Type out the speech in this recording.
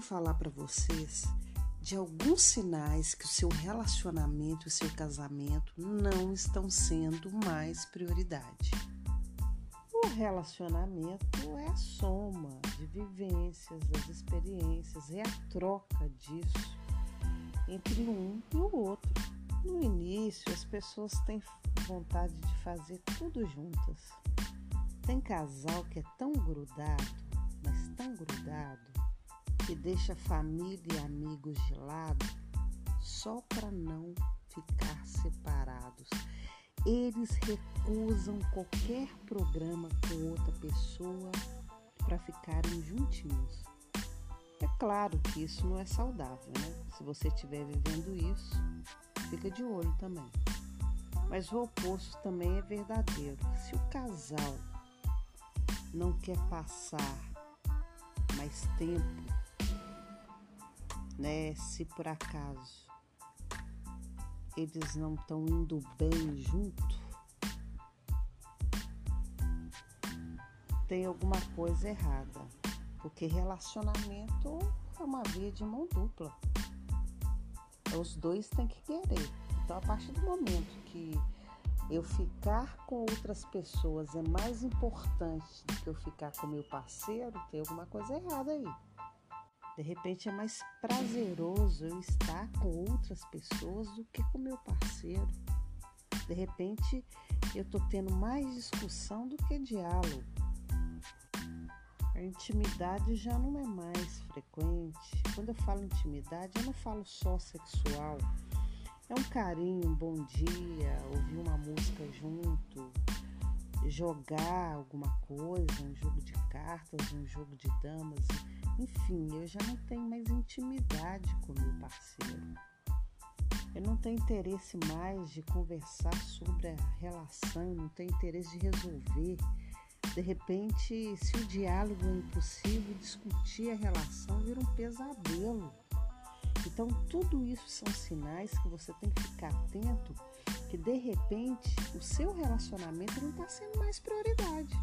falar para vocês de alguns sinais que o seu relacionamento e o seu casamento não estão sendo mais prioridade. O relacionamento é a soma de vivências, das experiências, é a troca disso entre um e o outro. No início, as pessoas têm vontade de fazer tudo juntas. Tem casal que é tão grudado, mas tão grudado, que deixa família e amigos de lado só para não ficar separados. Eles recusam qualquer programa com outra pessoa para ficarem juntinhos. É claro que isso não é saudável, né? Se você estiver vivendo isso, fica de olho também. Mas o oposto também é verdadeiro. Se o casal não quer passar mais tempo né? Se por acaso eles não estão indo bem junto, tem alguma coisa errada, porque relacionamento é uma via de mão dupla. Os dois têm que querer. Então, a partir do momento que eu ficar com outras pessoas é mais importante do que eu ficar com meu parceiro, tem alguma coisa errada aí. De repente é mais prazeroso eu estar com outras pessoas do que com meu parceiro. De repente eu estou tendo mais discussão do que diálogo. A intimidade já não é mais frequente. Quando eu falo intimidade, eu não falo só sexual. É um carinho, um bom dia, ouvir uma música junto, jogar alguma coisa, um jogo de cartas, um jogo de damas enfim, eu já não tenho mais intimidade com meu parceiro. Eu não tenho interesse mais de conversar sobre a relação, não tenho interesse de resolver. De repente, se o diálogo é impossível, discutir a relação vira um pesadelo. Então, tudo isso são sinais que você tem que ficar atento, que de repente o seu relacionamento não está sendo mais prioridade.